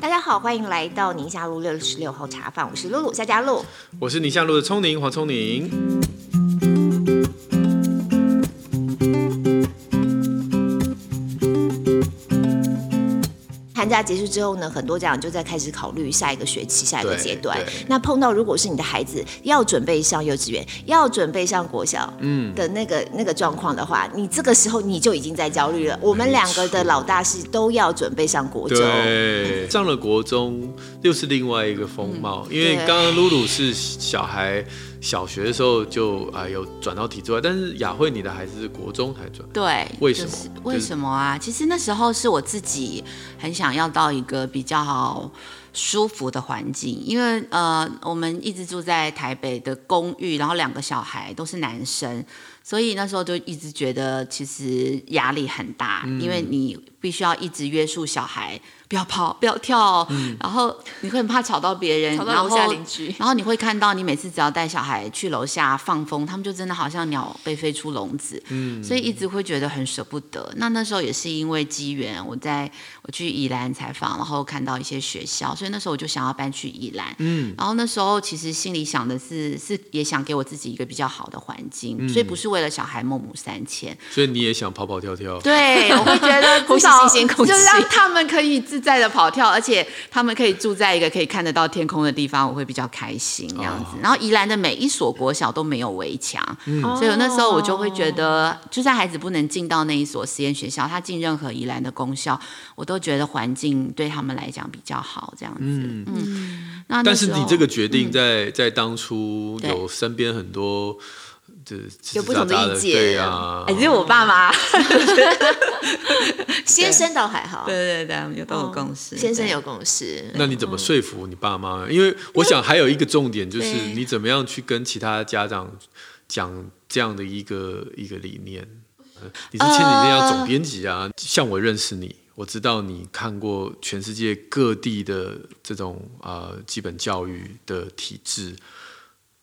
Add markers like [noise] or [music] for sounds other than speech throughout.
大家好，欢迎来到宁夏路六十六号茶坊，我是露露夏佳露，我是宁夏路的聪宁黄聪宁。寒假结束之后呢，很多家长就在开始考虑下一个学期、下一个阶段。那碰到如果是你的孩子要准备上幼稚园、要准备上国小，嗯的那个、嗯、那个状况的话，你这个时候你就已经在焦虑了。我们两个的老大是都要准备上国中，对，上了国中又是另外一个风貌。嗯、因为刚刚露露是小孩。小学的时候就啊、呃、有转到体制外，但是雅慧你的孩子是国中才转，对，为什么？就是、为什么啊？其实那时候是我自己很想要到一个比较好舒服的环境，因为呃我们一直住在台北的公寓，然后两个小孩都是男生，所以那时候就一直觉得其实压力很大，嗯、因为你必须要一直约束小孩。不要跑，不要跳，嗯、然后你会很怕吵到别人，吵到楼下邻居。然后你会看到，你每次只要带小孩去楼下放风，他们就真的好像鸟被飞出笼子，嗯，所以一直会觉得很舍不得。那那时候也是因为机缘，我在我去宜兰采访，然后看到一些学校，所以那时候我就想要搬去宜兰，嗯，然后那时候其实心里想的是，是也想给我自己一个比较好的环境，嗯、所以不是为了小孩孟母三迁，所以你也想跑跑跳跳，对，我会觉得 [laughs] 呼吸新鲜空气，就让他们可以。自在的跑跳，而且他们可以住在一个可以看得到天空的地方，我会比较开心这样子。Oh. 然后宜兰的每一所国小都没有围墙，嗯、所以那时候我就会觉得，就算孩子不能进到那一所实验学校，他进任何宜兰的公校，我都觉得环境对他们来讲比较好这样子。嗯，嗯那，那但是你这个决定在在当初有身边很多。有不同的意见，对啊，只有我爸妈，[laughs] 先生倒还好，对对对，有都有共识，先生有共识。那你怎么说服你爸妈？因为我想还有一个重点就是你怎么样去跟其他家长讲这样的一个一个理念。你是前几天要总编辑啊，像我认识你，我知道你看过全世界各地的这种啊基本教育的体制，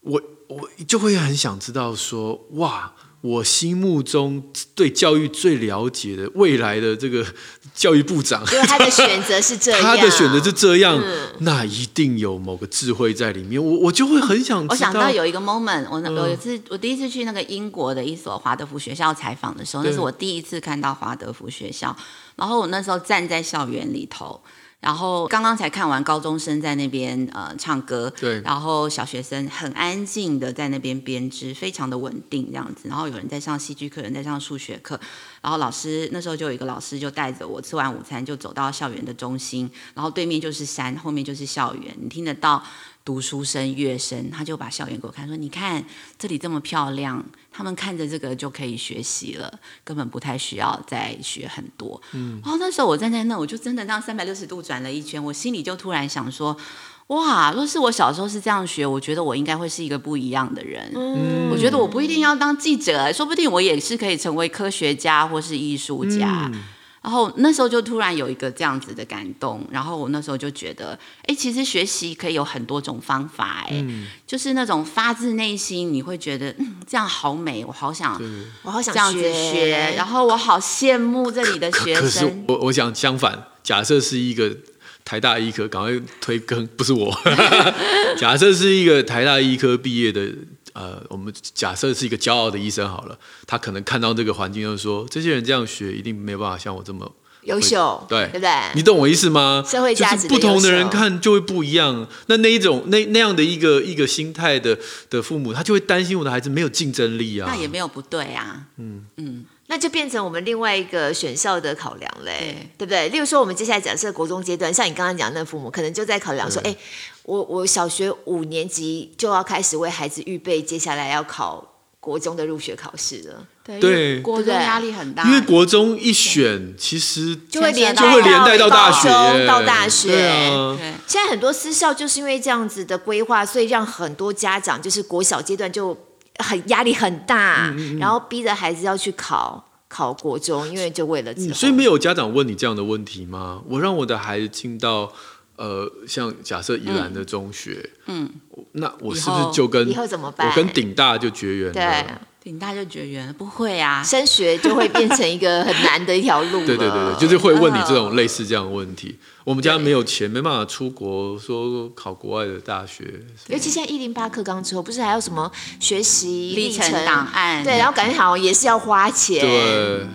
我。我就会很想知道说，哇，我心目中对教育最了解的未来的这个教育部长，因为他的选择是这样，[laughs] 他的选择是这样，嗯、那一定有某个智慧在里面。我我就会很想知道，我想到有一个 moment，我有一次，我第一次去那个英国的一所华德福学校采访的时候，那是我第一次看到华德福学校，然后我那时候站在校园里头。然后刚刚才看完高中生在那边呃唱歌，对，然后小学生很安静的在那边编织，非常的稳定这样子。然后有人在上戏剧课，有人在上数学课。然后老师那时候就有一个老师就带着我吃完午餐就走到校园的中心，然后对面就是山，后面就是校园，你听得到。读书声、乐声，他就把校园给我看，说：“你看这里这么漂亮，他们看着这个就可以学习了，根本不太需要再学很多。”嗯，然后那时候我站在那，我就真的这样三百六十度转了一圈，我心里就突然想说：“哇，若是我小时候是这样学，我觉得我应该会是一个不一样的人。嗯，我觉得我不一定要当记者，说不定我也是可以成为科学家或是艺术家。嗯”然后那时候就突然有一个这样子的感动，然后我那时候就觉得，哎，其实学习可以有很多种方法，哎，嗯、就是那种发自内心，你会觉得，嗯，这样好美，我好想，我好想这样子学，然后我好羡慕这里的学生。可是我我想相反，假设是一个台大医科，赶快推更，不是我，[laughs] 假设是一个台大医科毕业的。呃，我们假设是一个骄傲的医生好了，他可能看到这个环境，就是说这些人这样学，一定没有办法像我这么优秀，对，对不对？你懂我意思吗？社会价值不同的人看就会不一样。那那一种那那样的一个一个心态的的父母，他就会担心我的孩子没有竞争力啊。那也没有不对啊，嗯嗯。嗯那就变成我们另外一个选校的考量嘞，对，不对？例如说，我们接下来假设国中阶段，像你刚刚讲的那父母，可能就在考量说，哎对，我我小学五年级就要开始为孩子预备接下来要考国中的入学考试了。对，国中压力很大，因为国中一选，其实就会连就会连带到大学，到大学。对啊，现在很多私校就是因为这样子的规划，所以让很多家长就是国小阶段就。很压力很大，嗯嗯、然后逼着孩子要去考考国中，因为就为了、嗯、所以没有家长问你这样的问题吗？我让我的孩子进到呃，像假设宜兰的中学，嗯，那我是不是就跟以后怎么办？我跟顶大就绝缘了？对，顶大就绝缘了？不会啊，升学就会变成一个很难的一条路。[laughs] 对对对，就是会问你这种类似这样的问题。我们家没有钱，没办法出国，说考国外的大学。尤其现在一零八课纲之后，不是还有什么学习历程档案？对，然后感觉好像也是要花钱。对。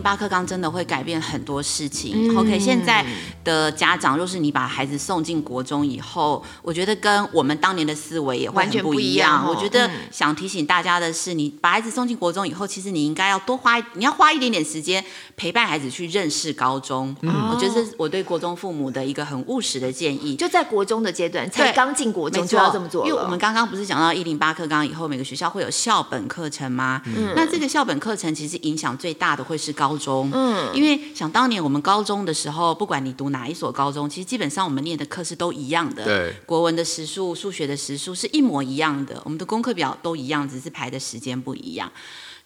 八课纲真的会改变很多事情。OK，现在的家长，若是你把孩子送进国中以后，我觉得跟我们当年的思维也完全不一样。我觉得想提醒大家的是，你把孩子送进国中以后，其实你应该要多花，你要花一点点时间陪伴孩子去认识高中。嗯我觉得这是我对国中父母的一个很务实的建议。就在国中的阶段，才刚进国中就要这么做。因为我们刚刚不是讲到一零八课纲以后，每个学校会有校本课程吗？嗯那这个校本课程其实影响最大的会是高中。嗯，因为想当年我们高中的时候，不管你读哪一所高中，其实基本上我们念的课是都一样的。对，国文的时数、数学的时数是一模一样的，我们的功课表都一样，只是排的时间不一样。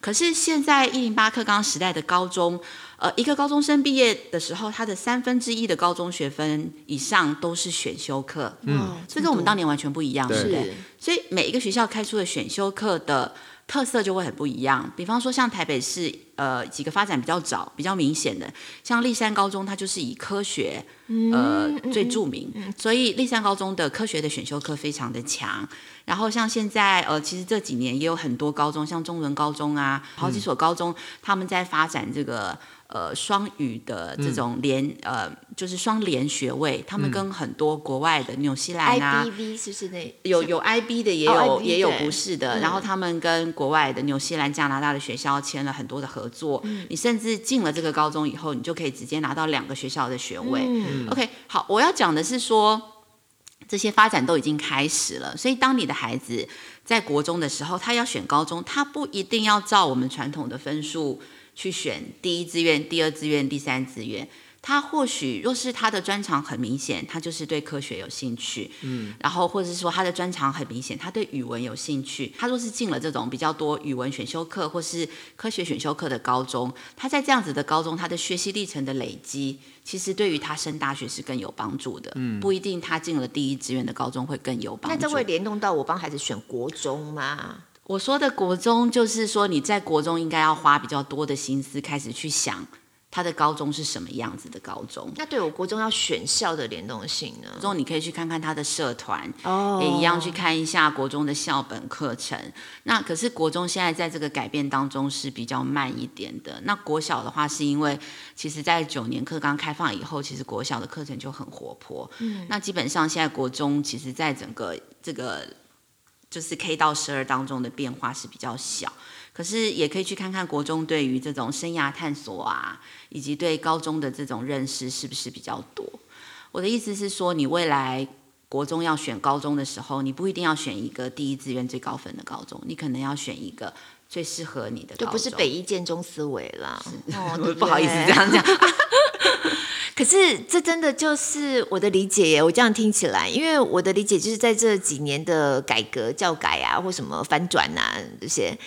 可是现在一零八课纲时代的高中，呃，一个高中生毕业的时候，他的三分之一的高中学分以上都是选修课。嗯，这跟我们当年完全不一样，是。所以每一个学校开出的选修课的。特色就会很不一样，比方说像台北市，呃，几个发展比较早、比较明显的，像立山高中，它就是以科学，呃，最著名，所以立山高中的科学的选修课非常的强。然后像现在，呃，其实这几年也有很多高中，像中仑高中啊，好几所高中，他们在发展这个。呃，双语的这种联、嗯、呃，就是双联学位，他们跟很多国外的纽西兰啊，IBV 是不是那有有 IB 的，也有、哦、也有不是的。然后他们跟国外的纽西兰、加拿大的学校签了很多的合作。嗯、你甚至进了这个高中以后，你就可以直接拿到两个学校的学位。嗯、OK，好，我要讲的是说，这些发展都已经开始了。所以当你的孩子在国中的时候，他要选高中，他不一定要照我们传统的分数。去选第一志愿、第二志愿、第三志愿，他或许若是他的专长很明显，他就是对科学有兴趣，嗯，然后或者是说他的专长很明显，他对语文有兴趣，他若是进了这种比较多语文选修课或是科学选修课的高中，他在这样子的高中，他的学习历程的累积，其实对于他升大学是更有帮助的，嗯，不一定他进了第一志愿的高中会更有帮助。那这会联动到我帮孩子选国中吗？我说的国中，就是说你在国中应该要花比较多的心思，开始去想他的高中是什么样子的高中。那对我国中要选校的联动性呢？国中你可以去看看他的社团，哦，也一样去看一下国中的校本课程。那可是国中现在在这个改变当中是比较慢一点的。那国小的话，是因为其实在九年课刚开放以后，其实国小的课程就很活泼。嗯，那基本上现在国中其实在整个这个。就是 K 到十二当中的变化是比较小，可是也可以去看看国中对于这种生涯探索啊，以及对高中的这种认识是不是比较多。我的意思是说，你未来国中要选高中的时候，你不一定要选一个第一志愿最高分的高中，你可能要选一个最适合你的高中，就不是北一建中思维了。哦，[laughs] 不好意思这样讲。[laughs] 可是这真的就是我的理解耶，我这样听起来，因为我的理解就是在这几年的改革、教改啊，或什么翻转啊这些，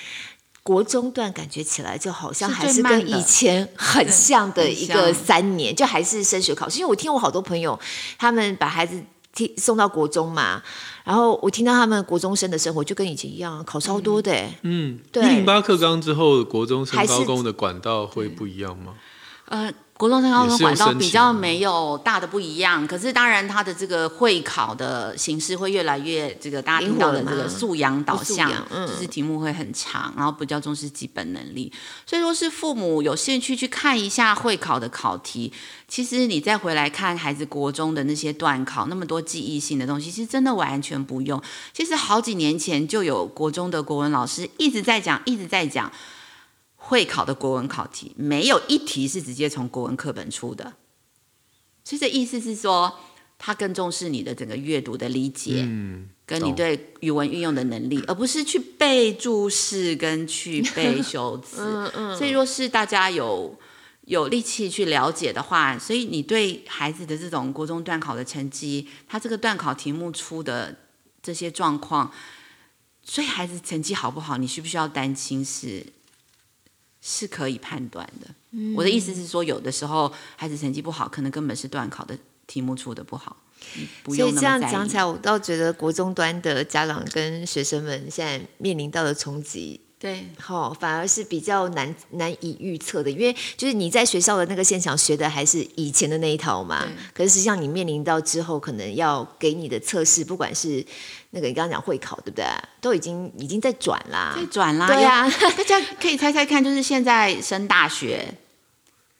国中段感觉起来就好像还是跟以前很像的一个三年，就还是升学考试。因为我听我好多朋友，他们把孩子听送到国中嘛，然后我听到他们国中生的生活就跟以前一样，考超多的。嗯，对。一零八课纲之后，国中升高中的管道会不一样吗？呃。国中升高中管道比较没有大的不一样，可是当然它的这个会考的形式会越来越这个大家听到的这个素养导向，就是题目会很长，然后比较重视基本能力。所以说是父母有兴趣去看一下会考的考题，其实你再回来看孩子国中的那些段考，那么多记忆性的东西，其实真的完全不用。其实好几年前就有国中的国文老师一直在讲，一直在讲。会考的国文考题没有一题是直接从国文课本出的，所以这意思是说，他更重视你的整个阅读的理解，嗯，跟你对语文运用的能力，而不是去背注释跟去背修辞。[laughs] 嗯嗯。所以，若是大家有有力气去了解的话，所以你对孩子的这种国中段考的成绩，他这个段考题目出的这些状况，所以孩子成绩好不好，你需不需要担心是？是可以判断的。嗯。我的意思是说，有的时候孩子成绩不好，可能根本是段考的题目出的不好。所以这样讲起来，我倒觉得国中端的家长跟学生们现在面临到的冲击。对，好、哦，反而是比较难难以预测的，因为就是你在学校的那个现场学的还是以前的那一套嘛，可是实际上你面临到之后可能要给你的测试，不管是那个你刚刚讲会考，对不对？都已经已经在转啦，在转啦，对呀、啊，大家可以猜猜看，就是现在升大学，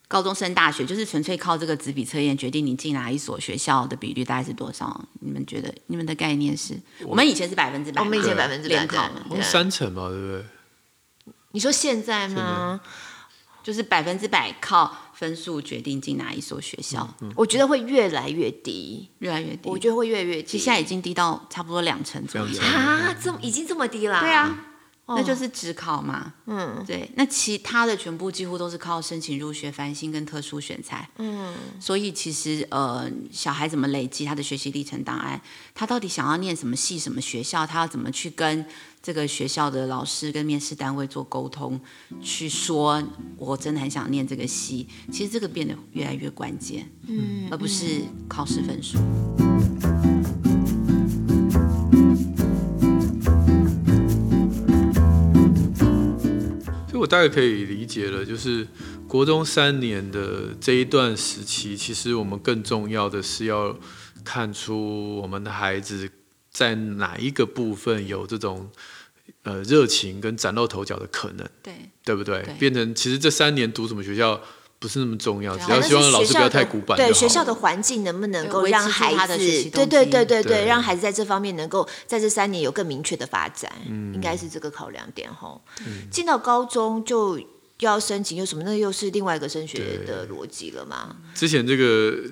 高中升大学，就是纯粹靠这个纸笔测验决定你进哪一所学校的比率大概是多少？你们觉得你们的概念是？我，我们以前是百分之百，我们以前百分之百考三成嘛，对不对？你说现在吗？就是百分之百靠分数决定进哪一所学校，嗯嗯，我觉得会越来越低，越来越低。我觉得会越来越低，其实现在已经低到差不多两成左右啊，这么已经这么低了？对啊。那就是只考嘛，嗯，对，那其他的全部几乎都是靠申请入学、繁星跟特殊选材，嗯，所以其实呃，小孩怎么累积他的学习历程档案，他到底想要念什么系、什么学校，他要怎么去跟这个学校的老师跟面试单位做沟通，去说我真的很想念这个系，其实这个变得越来越关键，嗯，而不是考试分数。我大概可以理解了，就是国中三年的这一段时期，其实我们更重要的是要看出我们的孩子在哪一个部分有这种呃热情跟崭露头角的可能，对，对不对？对，变成其实这三年读什么学校不是那么重要，只要希望老师不要太古板。对，学校的环境能不能够让孩子，对对对对对，让孩子在这方面能够在这三年有更明确的发展，嗯，应该是这个考量点吼。进到高中就要申请，又什么？那又是另外一个升学的逻辑了吗？之前这个。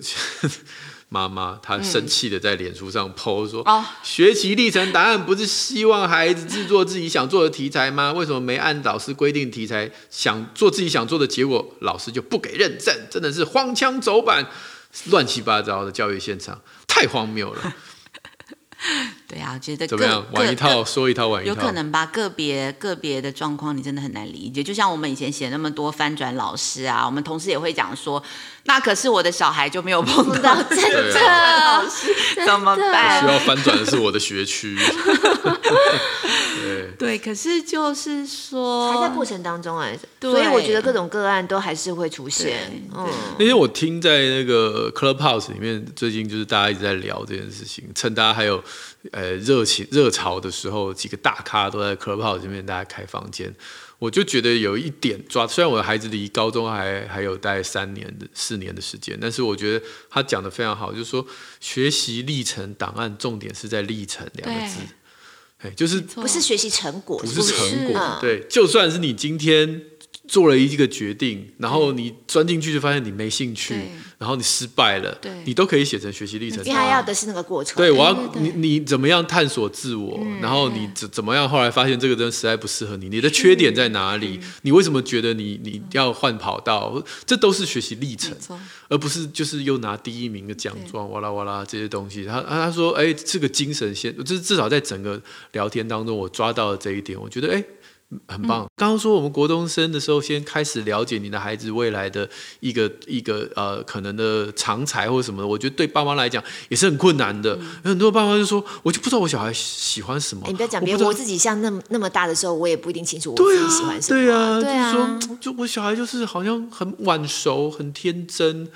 妈妈她生气的在脸书上 po 说：“嗯、学习历程答案不是希望孩子制作自己想做的题材吗？为什么没按老师规定题材，想做自己想做的结果，老师就不给认证？真的是荒腔走板，乱七八糟的教育现场，太荒谬了。[laughs] ”对啊，我觉得怎么样？玩一套说一套，玩一套，有可能吧？个别个别的状况，你真的很难理解。就像我们以前写那么多翻转老师啊，我们同事也会讲说，那可是我的小孩就没有碰到 [laughs] 真的老师，[laughs] 怎么办？需要翻转的是我的学区。[laughs] 对对，可是就是说还在过程当中哎，所以我觉得各种个案都还是会出现。嗯，那天我听在那个 Clubhouse 里面，最近就是大家一直在聊这件事情，趁大家还有。呃，热情热潮的时候，几个大咖都在 Clubhouse 这边，大家开房间，我就觉得有一点抓。虽然我的孩子离高中还还有大概三年的四年的时间，但是我觉得他讲的非常好，就是说学习历程档案重点是在“历程”两个字，哎，就是不是学习成果，不是成果，对，就算是你今天。做了一个决定，然后你钻进去就发现你没兴趣，然后你失败了，你都可以写成学习历程。因为他要的是那个过程。对，我要你你怎么样探索自我，然后你怎怎么样后来发现这个人实在不适合你，你的缺点在哪里？你为什么觉得你你要换跑道？这都是学习历程，而不是就是又拿第一名的奖状哇啦哇啦这些东西。他他说哎，这个精神先，就是至少在整个聊天当中我抓到了这一点，我觉得哎。很棒。刚刚说我们国中生的时候，先开始了解你的孩子未来的一个一个呃可能的长才或什么的，我觉得对爸妈来讲也是很困难的。嗯、很多爸妈就说，我就不知道我小孩喜欢什么。欸、你不要讲别人，我，自己像那么那么大的时候，我也不一定清楚我自己喜欢什么。对啊，对啊，就是说，就我小孩就是好像很晚熟、很天真，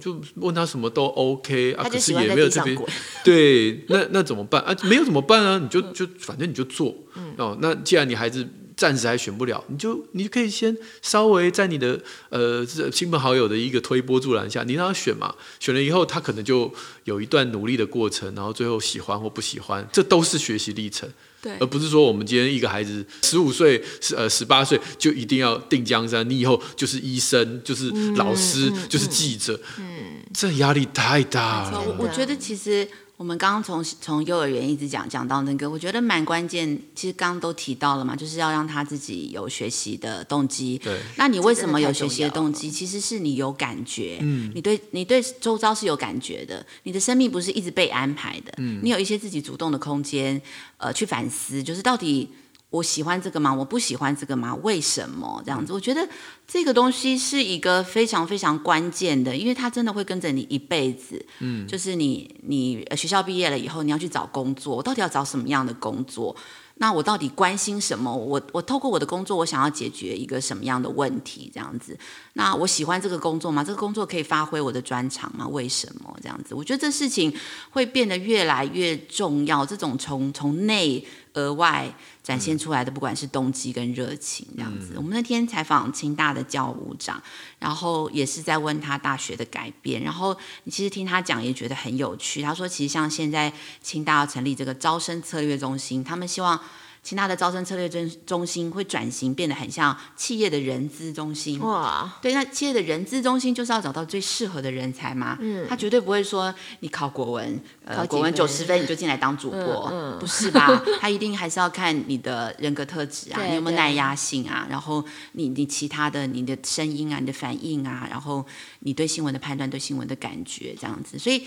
就问他什么都 OK 啊，可是也没有这边。[laughs] 对，那那怎么办啊？没有怎么办啊？你就就反正你就做。嗯、哦，那既然你孩子。暂时还选不了，你就你可以先稍微在你的呃亲朋好友的一个推波助澜下，你让他选嘛，选了以后他可能就有一段努力的过程，然后最后喜欢或不喜欢，这都是学习历程，对，而不是说我们今天一个孩子十五岁十呃十八岁就一定要定江山，你以后就是医生，就是老师，嗯、就是记者，嗯，这压力太大了。我我觉得其实。我们刚刚从从幼儿园一直讲讲到那个，我觉得蛮关键。其实刚刚都提到了嘛，就是要让他自己有学习的动机。对。那你为什么有学习的动机？其实是你有感觉。嗯。你对你对周遭是有感觉的。你的生命不是一直被安排的。嗯。你有一些自己主动的空间，呃，去反思，就是到底我喜欢这个吗？我不喜欢这个吗？为什么这样子？我觉得这个东西是一个非常非常关键的，因为它真的会跟着你一辈子。嗯，就是你你学校毕业了以后，你要去找工作，我到底要找什么样的工作？那我到底关心什么？我我透过我的工作，我想要解决一个什么样的问题？这样子，那我喜欢这个工作吗？这个工作可以发挥我的专长吗？为什么这样子？我觉得这事情会变得越来越重要。这种从从内而外展现出来的，不管是动机跟热情，这样子。嗯、我们那天采访清大的教务长，然后也是在问他大学的改变。然后你其实听他讲也觉得很有趣。他说，其实像现在清大要成立这个招生策略中心，他们希望。清大的招生策略中中心会转型，变得很像企业的人资中心。哇，对，那企业的人资中心就是要找到最适合的人才嘛。嗯，他绝对不会说你考国文，呃，国文九十分你就进来当主播，嗯，嗯，不是吧？[laughs] 他一定还是要看你的人格特质啊，你有没有耐压性啊？然后你你其他的你的声音啊，你的反应啊，然后你对新闻的判断，对新闻的感觉这样子，所以。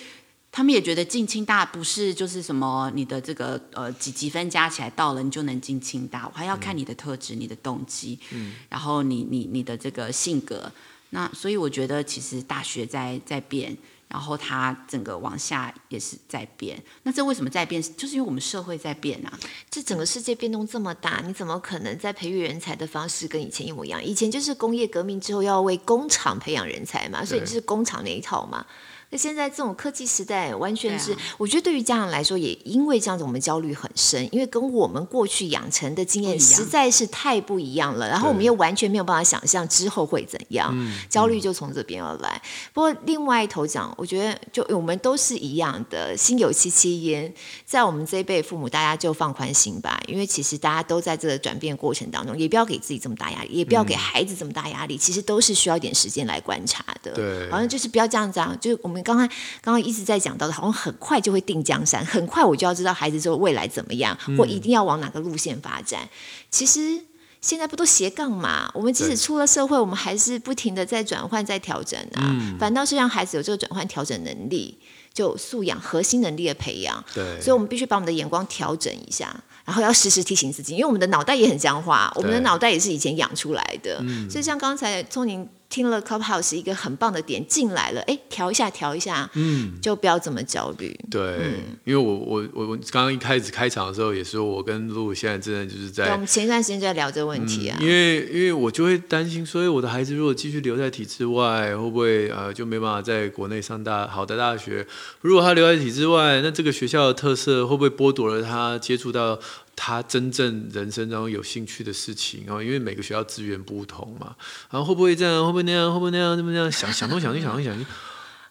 他们也觉得进清大不是就是什么你的这个呃几几分加起来到了你就能进清大，我还要看你的特质、嗯、你的动机，嗯，然后你你你的这个性格，那所以我觉得其实大学在在变，然后它整个往下也是在变。那这为什么在变？就是因为我们社会在变啊。这整个世界变动这么大，你怎么可能在培育人才的方式跟以前一模一样？以前就是工业革命之后要为工厂培养人才嘛，所以就是工厂那一套嘛。那现在这种科技时代，完全是、啊、我觉得对于家长来说，也因为这样子，我们焦虑很深，因为跟我们过去养成的经验实在是太不一样了。然后我们又完全没有办法想象之后会怎样，焦虑就从这边而来。不过另外一头讲，我觉得就我们都是一样的，心有戚戚焉。在我们这一辈父母，大家就放宽心吧，因为其实大家都在这个转变过程当中，也不要给自己这么大压力，也不要给孩子这么大压力。其实都是需要一点时间来观察的。对，好像就是不要这样子啊，就是我们。刚刚刚刚一直在讲到的，好像很快就会定江山，很快我就要知道孩子之后未来怎么样，嗯、或一定要往哪个路线发展。其实现在不都斜杠嘛？我们即使出了社会，我们还是不停的在转换、在调整啊。嗯、反倒是让孩子有这个转换、调整能力，就素养、核心能力的培养。对，所以我们必须把我们的眼光调整一下，然后要时时提醒自己，因为我们的脑袋也很僵化，我们的脑袋也是以前养出来的。嗯、所以像刚才聪宁。听了 Clubhouse 一个很棒的点进来了，哎，调一下，调一下，嗯，就不要这么焦虑。对，嗯、因为我我我我刚刚一开始开场的时候也说，我跟露露现在真的就是在，我们前一段时间就在聊这个问题啊。嗯、因为因为我就会担心，所以我的孩子如果继续留在体制外，会不会呃就没办法在国内上大好的大学？如果他留在体制外，那这个学校的特色会不会剥夺了他接触到？他真正人生当中有兴趣的事情然后，因为每个学校资源不同嘛，然后会不会这样，会不会那样，会不会那样，那么那样想想东想西想东想西。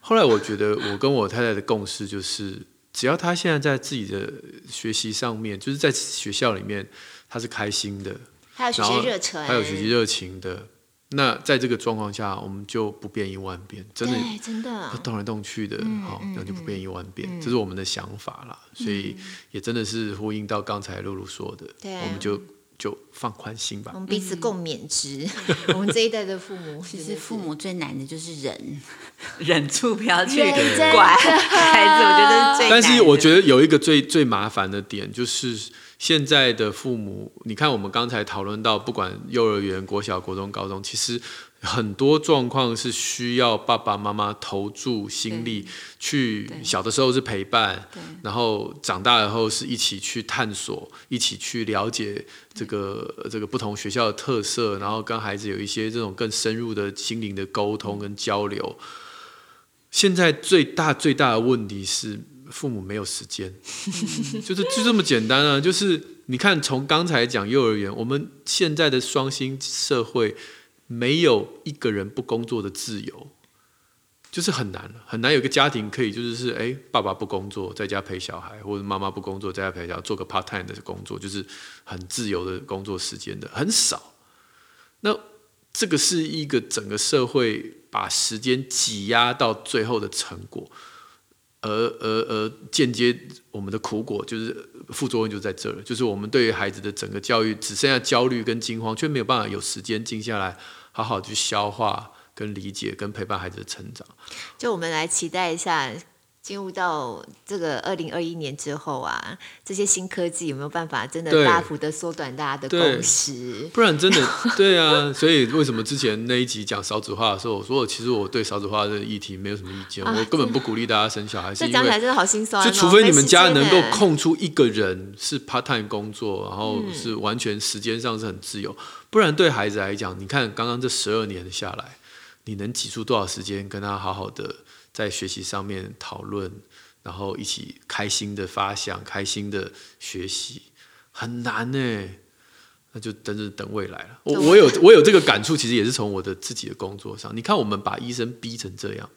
后来我觉得，我跟我太太的共识就是，只要他现在在自己的学习上面，就是在学校里面，他是开心的，还有学习热情，还有学习热情的。那在这个状况下，我们就不变一万遍，真的，真的动来动去的，好、嗯，那、哦、就不变一万遍，嗯、这是我们的想法啦。嗯、所以也真的是呼应到刚才露露说的，对我们就就放宽心吧，我们彼此共勉之。嗯、[laughs] 我们这一代的父母，[laughs] 其实父母最难的就是忍，[laughs] 忍住不要去管孩子，我觉得最难。但是我觉得有一个最最麻烦的点就是。现在的父母，你看我们刚才讨论到，不管幼儿园、国小、国中、高中，其实很多状况是需要爸爸妈妈投注心力去。小的时候是陪伴，然后长大以后是一起去探索，一起去了解这个这个不同学校的特色，然后跟孩子有一些这种更深入的心灵的沟通跟交流。现在最大最大的问题是。父母没有时间，[laughs] 就是就这么简单啊！就是你看，从刚才讲幼儿园，我们现在的双薪社会，没有一个人不工作的自由，就是很难很难有个家庭可以就是是哎，爸爸不工作在家陪小孩，或者妈妈不工作在家陪小孩，做个 part time 的工作，就是很自由的工作时间的很少。那这个是一个整个社会把时间挤压到最后的成果。而而而间接我们的苦果就是副作用就在这儿，就是我们对于孩子的整个教育只剩下焦虑跟惊慌，却没有办法有时间静下来，好好去消化、跟理解、跟陪伴孩子的成长。就我们来期待一下。进入到这个二零二一年之后啊，这些新科技有没有办法真的大幅的缩短大家的工时？不然真的 [laughs] 对啊，所以为什么之前那一集讲少子化的时候，我说其实我对少子化这个议题没有什么意见，啊、我根本不鼓励大家生小孩。[laughs] 这讲起来真的好心酸、哦。就除非你们家能够空出一个人是 part time 工作，然后是完全时间上是很自由，嗯、不然对孩子来讲，你看刚刚这十二年下来，你能挤出多少时间跟他好好的？在学习上面讨论，然后一起开心的发想，开心的学习，很难呢。那就等着等未来了。我我有我有这个感触，其实也是从我的自己的工作上。你看，我们把医生逼成这样。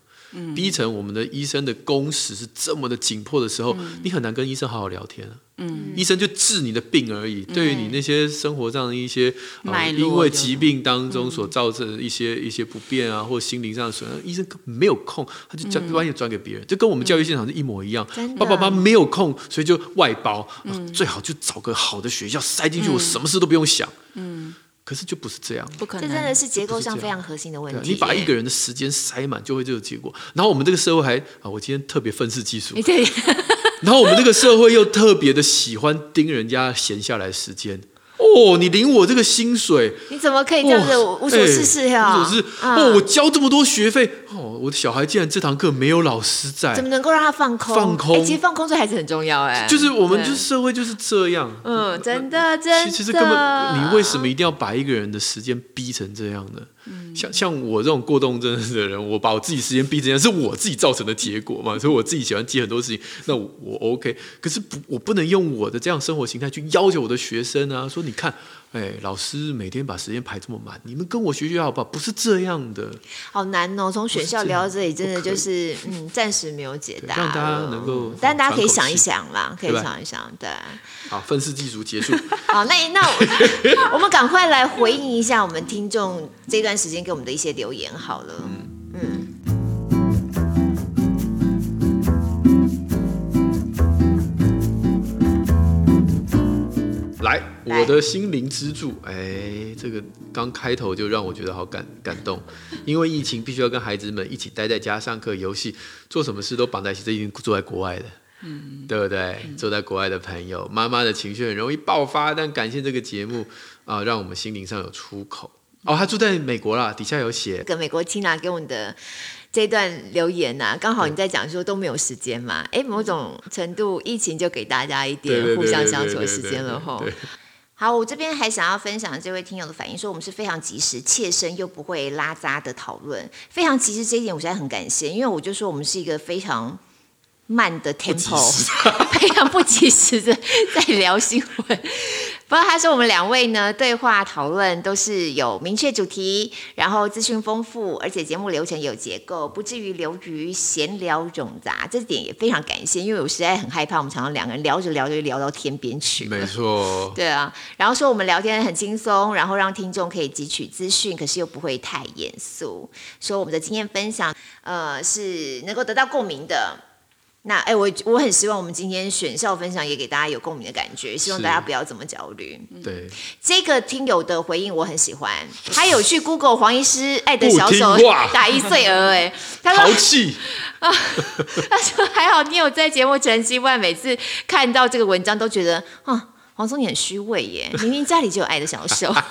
逼成我们的医生的工时是这么的紧迫的时候，嗯、你很难跟医生好好聊天啊。嗯，医生就治你的病而已，嗯、对于你那些生活上的一些、呃、因为疾病当中所造成的一些、嗯、一些不便啊，或心灵上的损伤，医生没有空，他就将专业转给别人，就跟我们教育现场是一模一样。爸爸妈妈没有空，所以就外包，嗯、最好就找个好的学校塞进去，我什么事都不用想。嗯。可是就不是这样，不可能，这真的是结构上非常核心的问题。你把一个人的时间塞满，就会这个结果。然后我们这个社会还啊，我今天特别愤世嫉俗。对然后我们这个社会又特别的喜欢盯人家闲下来时间。哦，你领我这个薪水，你怎么可以这样子无所事事呀？无所事事。哦，我交这么多学费，哦，我的小孩竟然这堂课没有老师在，怎么能够让他放空？放空。哎，其实放空对孩子很重要，哎，就是我们就是社会就是这样。嗯，真的真的。其实根本，你为什么一定要把一个人的时间逼成这样呢？像像我这种过动症的人，我把我自己时间逼成这样，是我自己造成的结果嘛？所以我自己喜欢记很多事情，那我，我 OK。可是不，我不能用我的这样生活形态去要求我的学生啊，说你看。哎，老师每天把时间排这么满，你们跟我学学好不好？不是这样的，好难哦。从选校聊到这里，真的就是嗯，暂时没有解答，让大家能够，但大家可以想一想啦，可以想一想，对。好，愤世嫉俗结束。[laughs] 好，那那我，[laughs] 我们赶快来回应一下我们听众这段时间给我们的一些留言好了。来，我的心灵支柱，哎，这个刚开头就让我觉得好感感动，[laughs] 因为疫情必须要跟孩子们一起待在家上课、游戏，做什么事都绑在一起。这已经住在国外的，嗯，对不对？住在国外的朋友，妈妈的情绪很容易爆发，但感谢这个节目啊，让我们心灵上有出口。哦，他住在美国啦，底下有写，跟美国 Tina 给我们的。这段留言呐、啊，刚好你在讲说都没有时间嘛，哎，某种程度疫情就给大家一点互相相处的时间了吼。好，我这边还想要分享这位听友的反应，说我们是非常及时、切身又不会拉杂的讨论，非常及时这一点，我实在很感谢，因为我就说我们是一个非常慢的 tempo，[laughs] 非常不及时的在聊新闻。不过他说我们两位呢，对话讨论都是有明确主题，然后资讯丰富，而且节目流程有结构，不至于流于闲聊冗杂。这点也非常感谢，因为我实在很害怕我们常常两个人聊着聊着就聊到天边去。没错。[laughs] 对啊，然后说我们聊天很轻松，然后让听众可以汲取资讯，可是又不会太严肃。说我们的经验分享，呃，是能够得到共鸣的。那哎，我我很希望我们今天选校分享也给大家有共鸣的感觉，希望大家不要这么焦虑。对，这个听友的回应我很喜欢，他有去 Google 黄医师爱的小手打一岁儿，哎，[laughs] 他说，淘气啊，[laughs] 他说还好你有在节目澄清，不然每次看到这个文章都觉得啊，黄松你很虚伪耶，明明家里就有爱的小手。[laughs]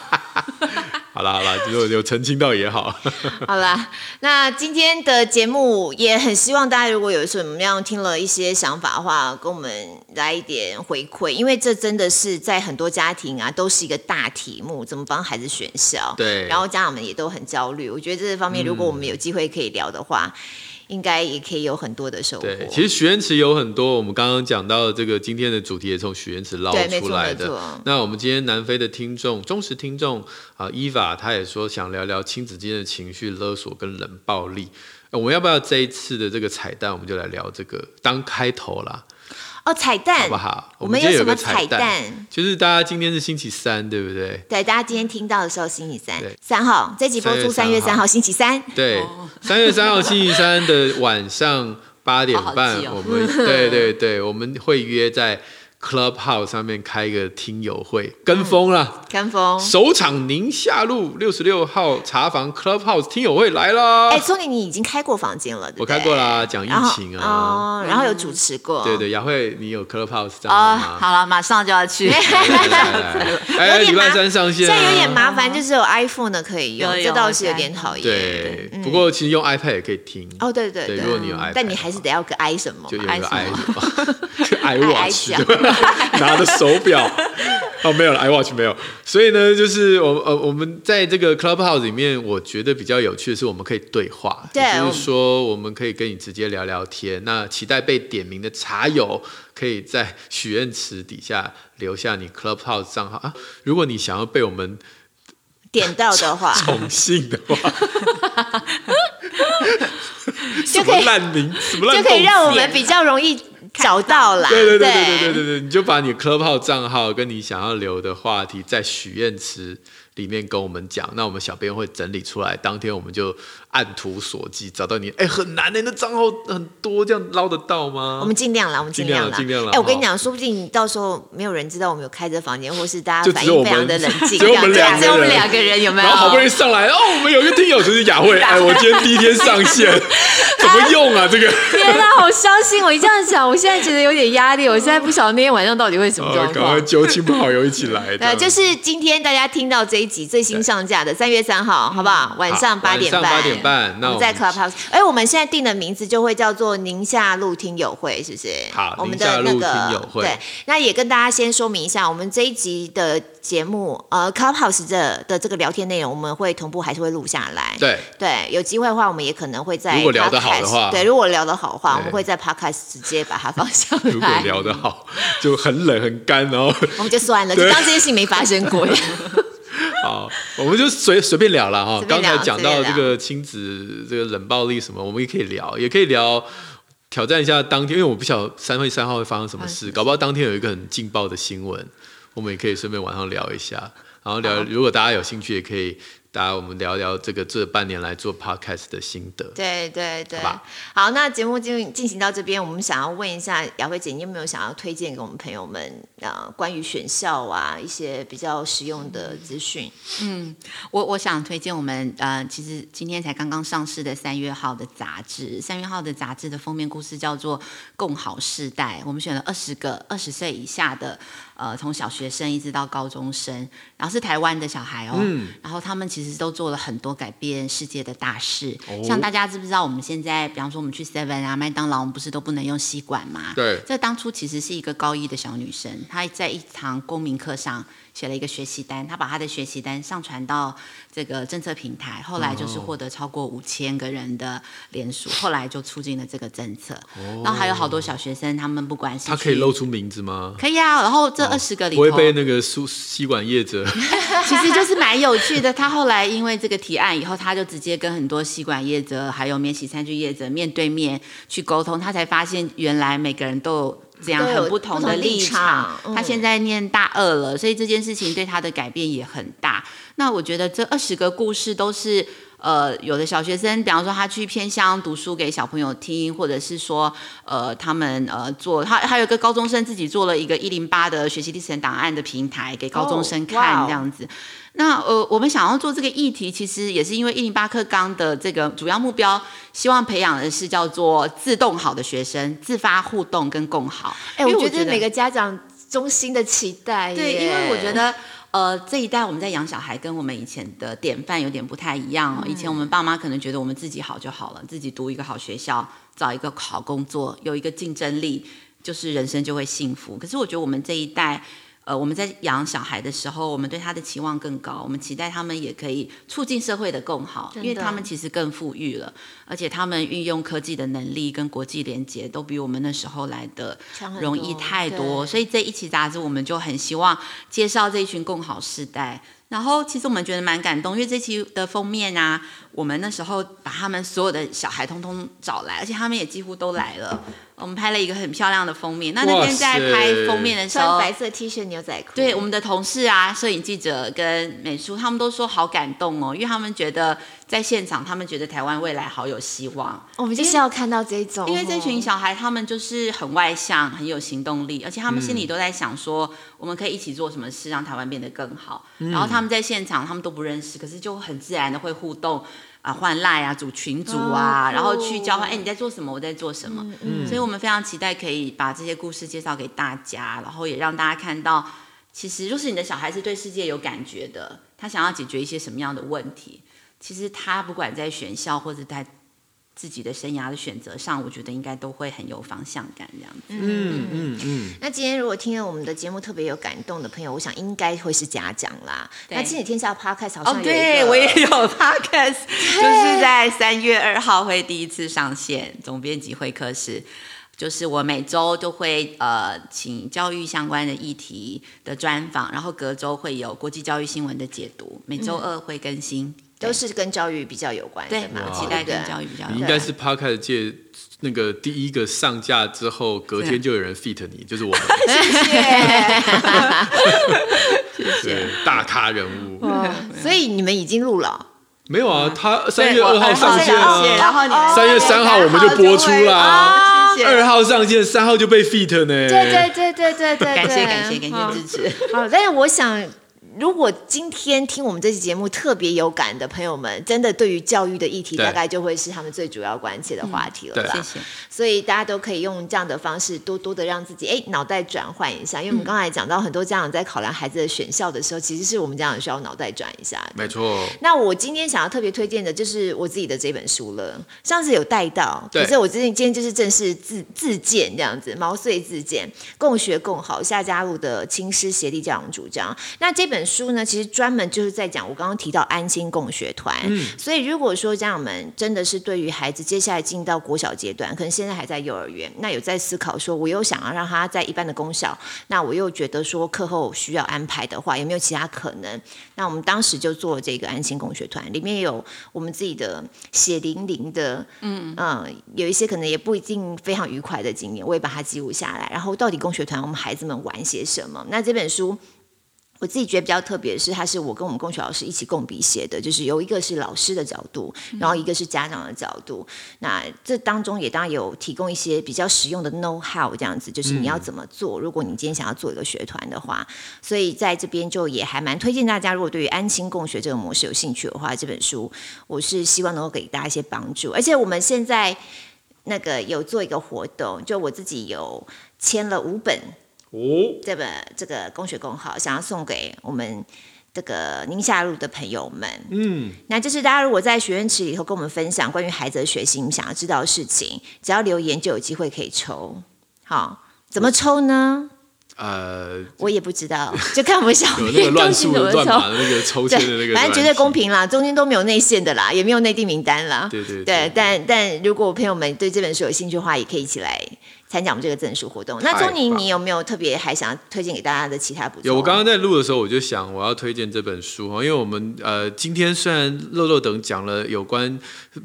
好啦好啦，有有澄清到也好。[laughs] 好啦，那今天的节目也很希望大家，如果有什么样听了一些想法的话，跟我们来一点回馈，因为这真的是在很多家庭啊，都是一个大题目，怎么帮孩子选校？对，然后家长们也都很焦虑。我觉得这方面，如果我们有机会可以聊的话。嗯应该也可以有很多的收获。对，其实许愿池有很多，我们刚刚讲到的这个今天的主题也从许愿池捞出来的。那我们今天南非的听众、忠实听众啊，伊娃他也说想聊聊亲子间的情绪勒索跟冷暴力。我们要不要这一次的这个彩蛋，我们就来聊这个当开头啦。哦，彩蛋好不好？我们有什么彩蛋？就是大家今天是星期三，对不对？对，大家今天听到的时候，星期三，三号，这集播出三月三号星期三。对，三月三号星期三的晚上八点半，我们对对对，我们会约在 Clubhouse 上面开一个听友会，跟风了，跟风。首场宁夏路六十六号茶房 Clubhouse 听友会来了。哎，聪玲，你已经开过房间了，对对？我开过啦，讲疫情啊，哦，然后有主持过。对对，雅慧，你有 Clubhouse 账号吗？好了，马上就要去。[laughs] 哎，礼拜三上线。现在有点麻烦，就是有 iPhone 的可以用，这倒是有点讨厌。对，不过其实用 iPad 也可以听。哦，对对对，如果你有 iPad，但你还是得要个 i 什么？就有个 i 什么？iWatch。[laughs] 拿着手表哦，没有了，iWatch 没有，所以呢，就是我呃，我们在这个 Clubhouse 里面，我觉得比较有趣的是，我们可以对话，对，就是说我们可以跟你直接聊聊天。那期待被点名的茶友，可以在许愿池底下留下你 Clubhouse 账号啊。如果你想要被我们点到的话，[laughs] 宠幸的话，[laughs] 就可以烂名，就可以让我们比较容易。找到了，对对对对对对对，你就把你科号账号跟你想要留的话题在许愿池里面跟我们讲。那我们小编会整理出来，当天我们就。按图索骥找到你，哎，很难的，那账号很多，这样捞得到吗？我们尽量了，我们尽量了，尽量了。哎，我跟你讲，说不定到时候没有人知道我们有开这房间，或是大家反应非常的冷静，[laughs] 只有我们两个人，只有我们两个人有没有？然后好不容易上来，哦，我们有一个听友就是雅慧，哎，我今天第一天上线，怎么用啊？这个天哪，好伤心！我一这样想，我现在觉得有点压力，我现在不晓得那天晚上到底会什么状况。[laughs] 赶快揪亲朋好友一起来。[laughs] 对，就是今天大家听到这一集最新上架的三月三号，好不好？晚上八点半，那我们。哎，我们现在定的名字就会叫做宁夏路听友会，是不是？好，我们的那个对，那也跟大家先说明一下，我们这一集的节目，呃，Clubhouse 的的这个聊天内容，我们会同步还是会录下来。对对，有机会的话，我们也可能会在如果聊得好的话，对，如果聊得好的话，我们会在 Podcast 直接把它放上来。如果聊得好，就很冷很干，然后我们就算了，就当这件事情没发生过。[laughs] [laughs] [laughs] [laughs] 好，我们就随随便聊了哈。刚才讲到这个亲子这个冷暴力什么，我们也可以聊，也可以聊挑战一下当天，因为我不晓得三月三号会发生什么事，搞不好当天有一个很劲爆的新闻，我们也可以顺便晚上聊一下。然后聊，如果大家有兴趣，也可以。大家，我们聊聊这个这半年来做 podcast 的心得。对对对，好，好，那节目进进行到这边，我们想要问一下雅慧姐，你有没有想要推荐给我们朋友们呃，关于选校啊一些比较实用的资讯？嗯，我我想推荐我们呃，其实今天才刚刚上市的三月号的杂志，三月号的杂志的封面故事叫做《共好世代》，我们选了二十个二十岁以下的。呃，从小学生一直到高中生，然后是台湾的小孩哦，嗯、然后他们其实都做了很多改变世界的大事。哦、像大家知不知道，我们现在，比方说我们去 Seven 啊、麦当劳，我们不是都不能用吸管吗？对。这当初其实是一个高一的小女生，她在一堂公民课上。写了一个学习单，他把他的学习单上传到这个政策平台，后来就是获得超过五千个人的联署，后来就促进了这个政策。然后还有好多小学生，他们不管是他可以露出名字吗？可以啊。然后这二十个里头，不会被那个吸吸管业者 [laughs] [laughs] 其实就是蛮有趣的。他后来因为这个提案以后，他就直接跟很多吸管业者还有免洗餐具业者面对面去沟通，他才发现原来每个人都有。这样很不同的立场，他现在念大二了，所以这件事情对他的改变也很大。那我觉得这二十个故事都是，呃，有的小学生，比方说他去偏乡读书给小朋友听，或者是说，呃，他们呃做，他还有一个高中生自己做了一个一零八的学习历程档案的平台给高中生看，这样子。Oh, wow. 那呃，我们想要做这个议题，其实也是因为一零八课纲的这个主要目标，希望培养的是叫做自动好的学生，自发互动跟共好。哎，我觉得每个家长衷心的期待。对，因为我觉得呃，这一代我们在养小孩，跟我们以前的典范有点不太一样哦。以前我们爸妈可能觉得我们自己好就好了，自己读一个好学校，找一个好工作，有一个竞争力，就是人生就会幸福。可是我觉得我们这一代。呃，我们在养小孩的时候，我们对他的期望更高，我们期待他们也可以促进社会的更好，因为他们其实更富裕了，而且他们运用科技的能力跟国际连接都比我们那时候来的容易太多。所以这一期杂志，我们就很希望介绍这一群共好世代。然后其实我们觉得蛮感动，因为这期的封面啊，我们那时候把他们所有的小孩通通找来，而且他们也几乎都来了。我们拍了一个很漂亮的封面。那那天在拍封面的时候，穿白色 T 恤牛仔裤。对，我们的同事啊，摄影记者跟美术，他们都说好感动哦，因为他们觉得在现场，他们觉得台湾未来好有希望。我们就是要看到这种，因为这群小孩他们就是很外向，很有行动力，而且他们心里都在想说，嗯、我们可以一起做什么事，让台湾变得更好。嗯、然后他们在现场，他们都不认识，可是就很自然的会互动。啊，换赖啊，组群组啊，哦、然后去交换。哎，你在做什么？我在做什么？嗯嗯、所以，我们非常期待可以把这些故事介绍给大家，然后也让大家看到，其实就是你的小孩是对世界有感觉的，他想要解决一些什么样的问题，其实他不管在选校或者在。自己的生涯的选择上，我觉得应该都会很有方向感这样子。嗯嗯嗯。那今天如果听了我们的节目特别有感动的朋友，我想应该会是家长啦。那亲子天下 Podcast 好像有，哦、对我也有 Podcast，[laughs] 就是在三月二号会第一次上线，总编辑会客室。就是我每周都会呃请教育相关的议题的专访，然后隔周会有国际教育新闻的解读，每周二会更新。嗯都是跟教育比较有关的嘛，期待跟教育比较有关。你应该是 Podcast 界那个第一个上架之后，隔天就有人 fit 你，就是我们。[laughs] 谢谢，[laughs] 谢谢大咖人物。所以你们已经录了？没有啊，他三月二号上线啊，然后三月三号我们就播出啦。二号上线，三号就被 fit 呢。对对对对对对，感谢感谢感谢支持。好，但是我想。如果今天听我们这期节目特别有感的朋友们，真的对于教育的议题，大概就会是他们最主要关切的话题了吧？谢谢。所以大家都可以用这样的方式，多多的让自己哎脑袋转换一下。因为我们刚才讲到，很多家长在考量孩子的选校的时候，其实是我们家长需要脑袋转一下。没错。那我今天想要特别推荐的就是我自己的这本书了。上次有带到，可是我最近今天就是正式自自荐这样子，毛遂自荐，共学共好，夏加路的亲师协力教养主张。那这本书呢，其实专门就是在讲我刚刚提到安心共学团。嗯，所以如果说家长们真的是对于孩子接下来进到国小阶段，可能现在还在幼儿园，那有在思考说，我又想要让他在一般的公校，那我又觉得说课后需要安排的话，有没有其他可能？那我们当时就做了这个安心共学团，里面有我们自己的血淋淋的，嗯嗯，有一些可能也不一定非常愉快的经验，我也把它记录下来。然后到底共学团我们孩子们玩些什么？那这本书。我自己觉得比较特别的是，它是我跟我们共学老师一起共笔写的，就是有一个是老师的角度，然后一个是家长的角度。那这当中也当然有提供一些比较实用的 know how，这样子就是你要怎么做。如果你今天想要做一个学团的话，所以在这边就也还蛮推荐大家，如果对于安心共学这个模式有兴趣的话，这本书我是希望能够给大家一些帮助。而且我们现在那个有做一个活动，就我自己有签了五本。哦，这本这个公学公好，想要送给我们这个宁夏路的朋友们。嗯，那就是大家如果在学院池里头跟我们分享关于孩子的学习，你们想要知道的事情，只要留言就有机会可以抽。好，怎么抽呢？呃，我也不知道，就看我们小编东西怎么抽。那个抽签的那个，反正绝对公平啦，中间都没有内线的啦，也没有内地名单啦。对对对，对，但但如果朋友们对这本书有兴趣的话，也可以一起来。参加我们这个赠书活动，那钟宁，你有没有特别还想要推荐给大家的其他补充？有，我刚刚在录的时候，我就想我要推荐这本书哈，因为我们呃今天虽然乐乐等讲了有关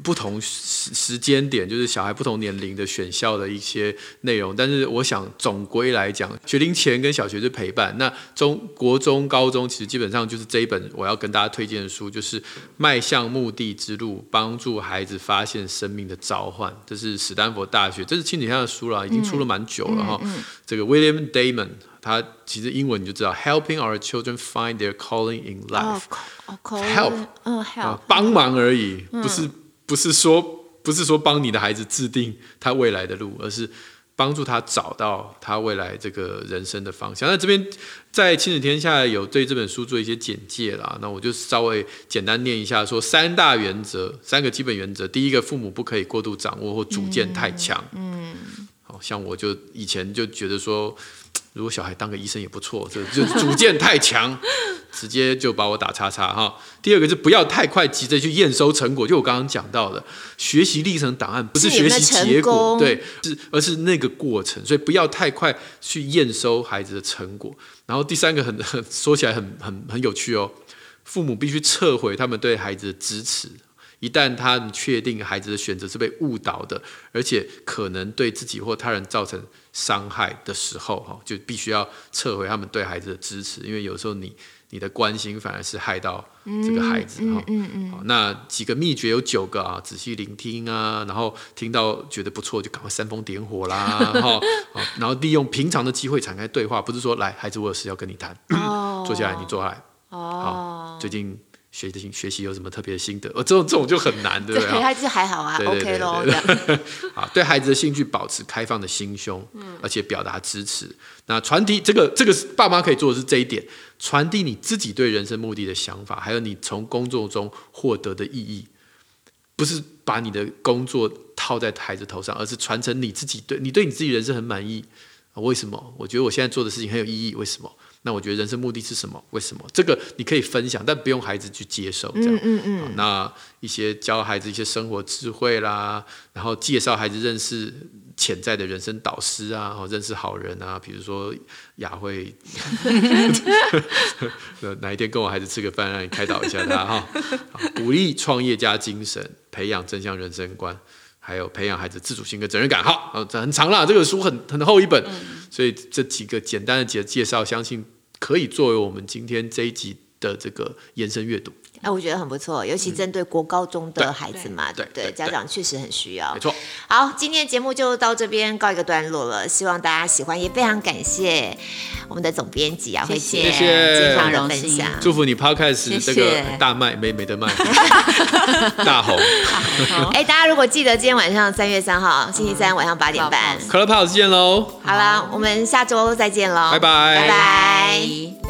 不同时时间点，就是小孩不同年龄的选校的一些内容，但是我想总归来讲，学龄前跟小学是陪伴，那中国中高中其实基本上就是这一本我要跟大家推荐的书，就是迈向目的之路，帮助孩子发现生命的召唤，这是史丹佛大学，这是亲子天下的书了。已经出了蛮久了哈，这个 William Damon 他其实英文你就知道，Helping our children find their calling in life，help，嗯，help，帮忙而已，不是不是说不是说帮你的孩子制定他未来的路，而是帮助他找到他未来这个人生的方向。那这边在亲子天下有对这本书做一些简介啦，那我就稍微简单念一下，说三大原则，三个基本原则，第一个，父母不可以过度掌握或主见太强，嗯。嗯像我就以前就觉得说，如果小孩当个医生也不错，这就主见太强，直接就把我打叉叉哈。第二个是不要太快急着去验收成果，就我刚刚讲到的，学习历程档案不是学习结果，对，是而是那个过程，所以不要太快去验收孩子的成果。然后第三个很很说起来很很很有趣哦，父母必须撤回他们对孩子的支持。一旦他们确定孩子的选择是被误导的，而且可能对自己或他人造成伤害的时候，哈，就必须要撤回他们对孩子的支持，因为有时候你你的关心反而是害到这个孩子，哈、嗯，嗯嗯，好，那几个秘诀有九个啊，仔细聆听啊，然后听到觉得不错就赶快煽风点火啦，[laughs] 哈，好，然后利用平常的机会展开对话，不是说来孩子我有事要跟你谈，哦，坐下来你坐下来，哦，好，最近。学习学习有什么特别的心得？哦，这种这种就很难，对不对？对，孩子还好啊，OK 咯。[laughs] 好，对孩子的兴趣保持开放的心胸，嗯，而且表达支持。那传递这个这个爸妈可以做的是这一点，传递你自己对人生目的的想法，还有你从工作中获得的意义，不是把你的工作套在孩子头上，而是传承你自己对你对你自己人生很满意。为什么？我觉得我现在做的事情很有意义。为什么？那我觉得人生目的是什么？为什么？这个你可以分享，但不用孩子去接受。这样，嗯嗯嗯。那一些教孩子一些生活智慧啦，然后介绍孩子认识潜在的人生导师啊，认识好人啊，比如说雅慧，[laughs] [laughs] 哪一天跟我孩子吃个饭，让你开导一下他哈。鼓励创业家精神，培养正向人生观。还有培养孩子自主性跟责任感，好，这很长了，这个书很很厚一本，嗯、所以这几个简单的介介绍，相信可以作为我们今天这一集的这个延伸阅读。哎，我觉得很不错，尤其针对国高中的孩子嘛，对对，家长确实很需要。没错。好，今天的节目就到这边告一个段落了，希望大家喜欢，也非常感谢我们的总编辑啊，慧姐，谢谢，经常的分享，祝福你 Podcast 这个大卖，没没得卖，大红。[laughs] 哎，大家如果记得今天晚上三月三号星期三晚上八点半，Clubhouse 见喽。好了，我们下周再见喽，拜拜，拜拜。